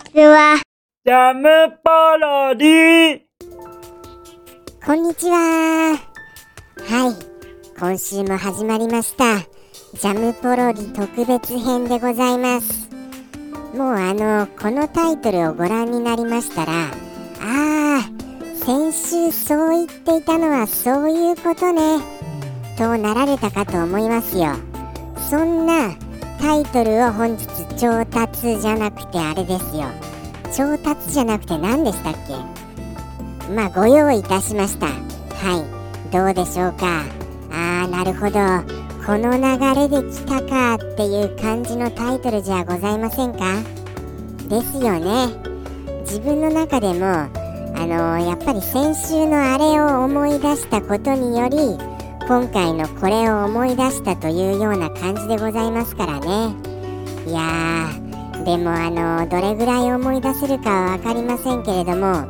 ちは。ジャムパロディこんにちは。はい、今週も始まりました。ジャムポロリ特別編でございます。もうあの、このタイトルをご覧になりましたら、ああ、先週そう言っていたのはそういうことね、となられたかと思いますよ。そんなタイトルを本日調達じゃなくてあれですよ。調達じゃなくて何でしたっけ？まあご用意いたしました。はい。どうでしょうか？あーなるほど。この流れで来たかっていう感じのタイトルじゃございませんか？ですよね。自分の中でもあのーやっぱり先週のあれを思い出したことにより今回のこれを思い出したというような感じでございますからね。いやーでもあのどれぐらい思い出せるかは分かりませんけれども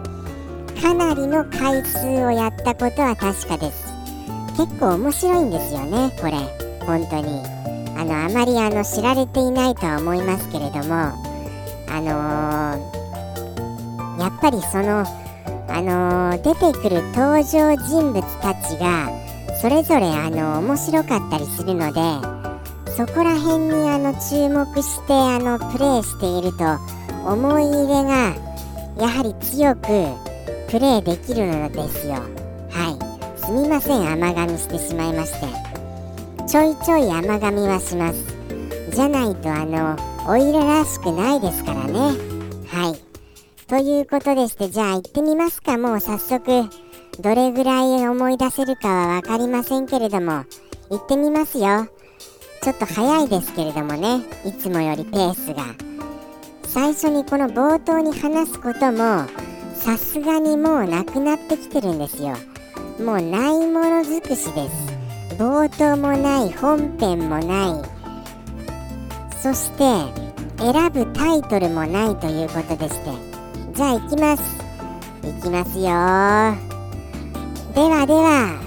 かなりの回数をやったことは確かです。結構面白いんですよねこれ。本当に。あのあまりあの知られていないとは思いますけれどもあのーやっぱりそのあのー出てくる登場人物たちがそれぞれあの面白かったりするのでそこら辺にあの注目してあのプレイしていると思い入れがやはり強くプレイできるのですよ。はい。すみません甘噛みしてしまいまして。ちょいちょい甘噛みはします。じゃないとあのおいららしくないですからね。はい。ということでしてじゃあ行ってみますか。もう早速どれぐらい思い出せるかは分かりませんけれども行ってみますよ。ちょっと早いですけれどもねいつもよりペースが。最初にこの冒頭に話すこともさすがにもうなくなってきてるんですよ。もうないもの尽くしです。冒頭もない本編もない。そして選ぶタイトルもないということでして。じゃあ行きます。行きますよ。ではでは。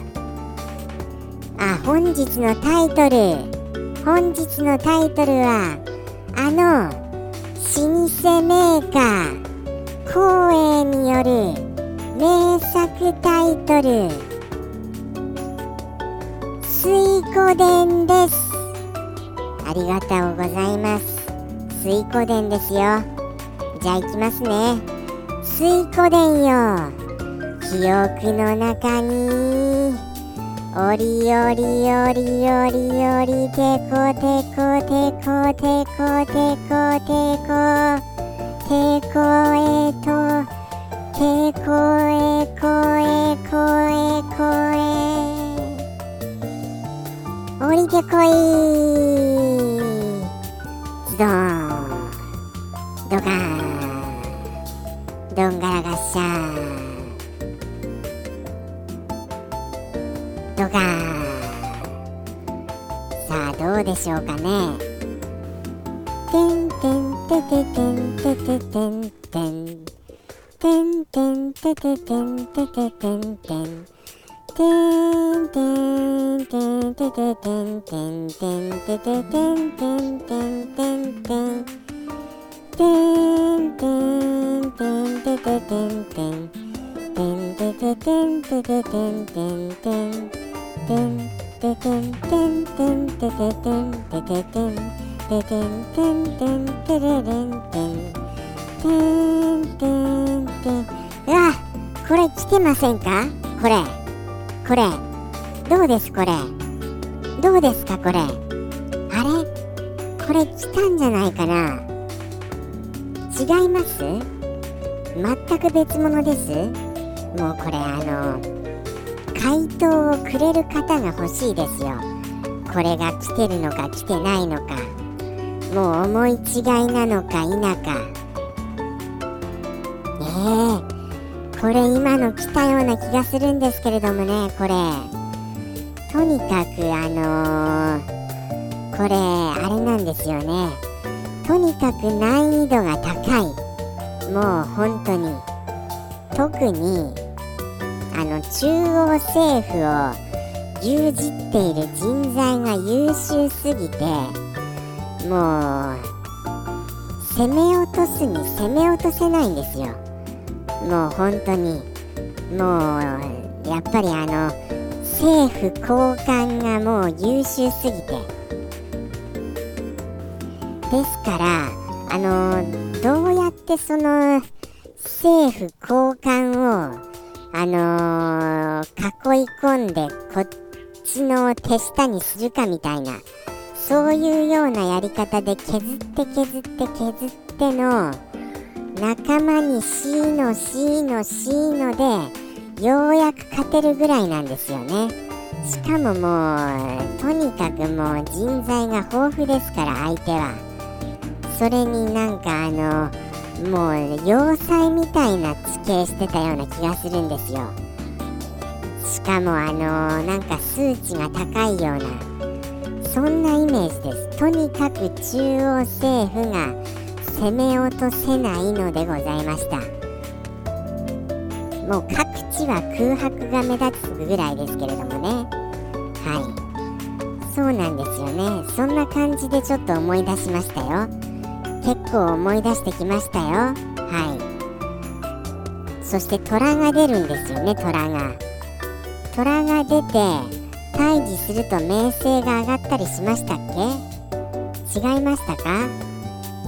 あ本日のタイトル。本日のタイトルはあの老舗メーカー光栄による名作タイトル「水湖伝」です。ありがとうございます。水湖伝ですよ。じゃあ行きますね。水湖伝よ。記憶の中に。おりおりおりおりおりてこてこてこてこてこてこてこえとてこえこえこえこえおりてこい。ズドーンドカーンどんがらがっしゃードカーンさあどうでしょうかね。てんてんてててんてててんてんてんてんてててんてててんてんてんてんてんてててんてんてんてててんてんてんてんてんてんてんてんてんてててんてんてんてててんてててんてんてんてんててんてんてんてててんてててんててんてんてんてれれんてんてんてんてんうわこれ来てませんか？これ。これ。どうですこれ？どうですかこれ？あれ？これ来たんじゃないかな？違います？全く別物です。もうこれあの回答をくれる方が欲しいですよ。これが来てるのか来てないのか。もう思い違いなのか否か。ねえ。これ今の来たような気がするんですけれどもねこれ。とにかくあのーこれあれなんですよね。とにかく難易度が高い。もう本当に。特にあの中央政府を牛耳っている人材が優秀すぎてもう攻め落とすに攻め落とせないんですよ。もう本当に。もうやっぱりあの政府高官がもう優秀すぎて。ですからあのどうやってその政府高官をあのー、囲い込んでこっちの手下にするかみたいなそういうようなやり方で削って削って削っての仲間に C の C の C のでようやく勝てるぐらいなんですよね。しかももうとにかくもう人材が豊富ですから相手は。それになんかあのもう要塞みたいな地形してたような気がするんですよ。しかもあのなんか数値が高いようなそんなイメージです。とにかく中央政府が攻め落とせないのでございました。もう各地は空白が目立つぐらいですけれどもね。はい。そうなんですよね。そんな感じでちょっと思い出しましたよ。結構思い出してきましたよ。はい。そして虎が出るんですよね虎が。虎が出て退治すると名声が上がったりしましたっけ？違いましたか？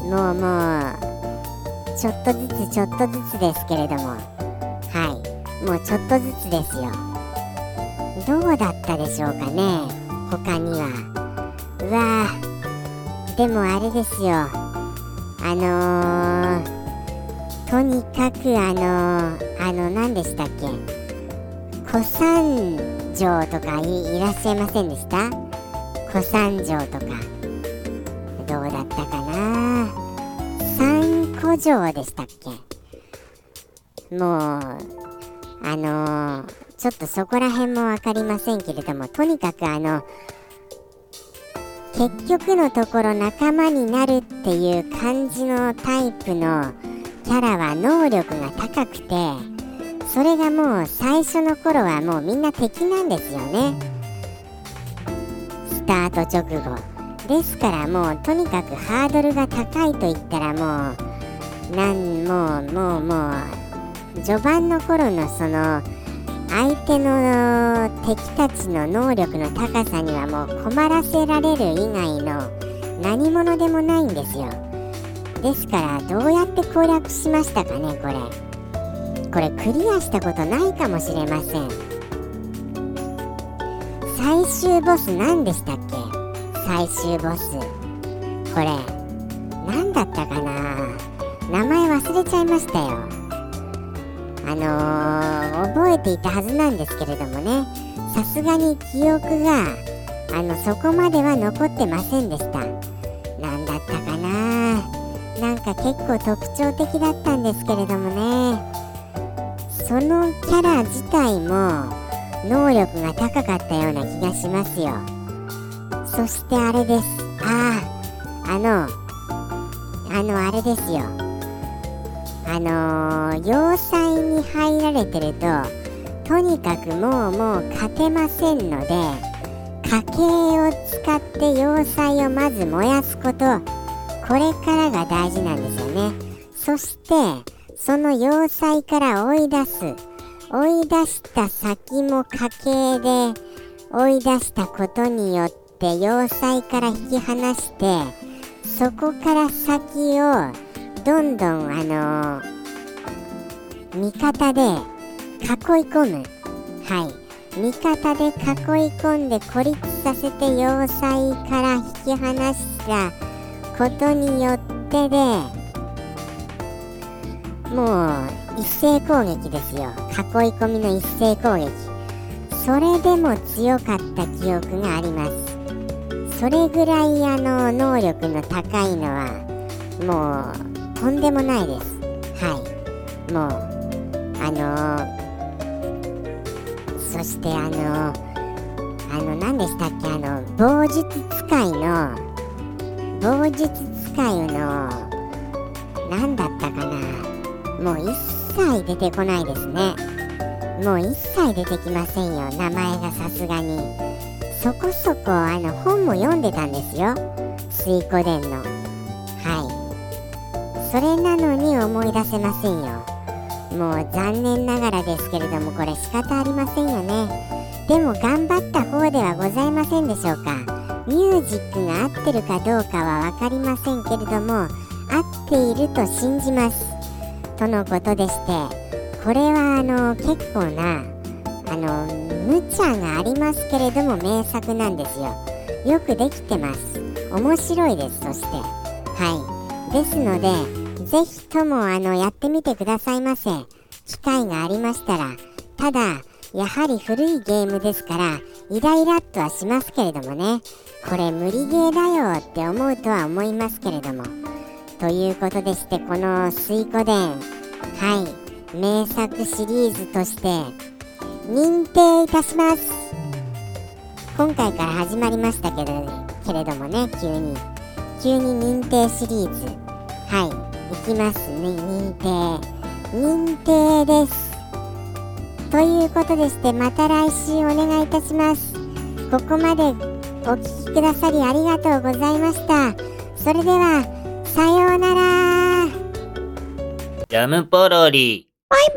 もうもうちょっとずつちょっとずつですけれども。はい。もうちょっとずつですよ。どうだったでしょうかね他には。うわー。でもあれですよ。あのー、とにかくあのー、あの何でしたっけ？古参城とかいらっしゃいませんでした？小三城とか。どうだったかな？三古城でしたっけ？もうあのー、ちょっとそこら辺も分かりませんけれどもとにかくあの結局のところ仲間になるっていう感じのタイプのキャラは能力が高くてそれがもう最初の頃はもうみんな敵なんですよね。スタート直後。ですからもうとにかくハードルが高いと言ったらもうなんもうもうもう序盤の頃のその相手の敵たちの能力の高さにはもう困らせられる以外の何者でもないんですよ。ですからどうやって攻略しましたかねこれ。これクリアしたことないかもしれません。最終ボス何でしたっけ？最終ボス。これ何だったかな？名前忘れちゃいましたよ。あのー、覚えていたはずなんですけれどもね。さすがに記憶があのそこまでは残ってませんでした。何だったかな。なんか結構特徴的だったんですけれどもね。そのキャラ自体も能力が高かったような気がしますよ。そしてあれです。あああのあのあれですよ。あのー、要塞に入られてるととにかくもうもう勝てませんので家計を使って要塞をまず燃やすことこれからが大事なんですよね。そしてその要塞から追い出す追い出した先も家系で追い出したことによって要塞から引き離してそこから先をどんどんあのー、味方で囲い込む。はい。味方で囲い込んで孤立させて要塞から引き離したことによってでもう一斉攻撃ですよ。囲い込みの一斉攻撃。それでも強かった記憶があります。それぐらいあの能力の高いのはもうとんでもないです。はい。もうあのー、そしてあのー、あの何でしたっけ？あの棒術使いの棒術使いの何だったかな？もう一切出てこないですね。もう一切出てきませんよ。名前がさすがに。そこそこあの本も読んでたんですよ。水湖伝の。それなのに思い出せませんよ。もう残念ながらですけれどもこれ仕方ありませんよね。でも頑張った方ではございませんでしょうか。ミュージックが合ってるかどうかは分かりませんけれども合っていると信じます。とのことでしてこれはあの結構なあの無茶がありますけれども名作なんですよ。よくできてます。面白いですそして。はい。ですのでぜひともあのやってみてくださいませ。機会がありましたらただやはり古いゲームですからイライラっとはしますけれどもね。これ無理ゲーだよって思うとは思いますけれども。ということでしてこの「水湖伝」はい。名作シリーズとして認定いたします。今回から始まりましたけれどもね急に。急に認定シリーズ。はい。きますね認定。認定です。ということでしてまた来週お願いいたします。ここまでお聴きくださりありがとうございました。それではさようなら。ジャムポロリ。バイバ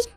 イ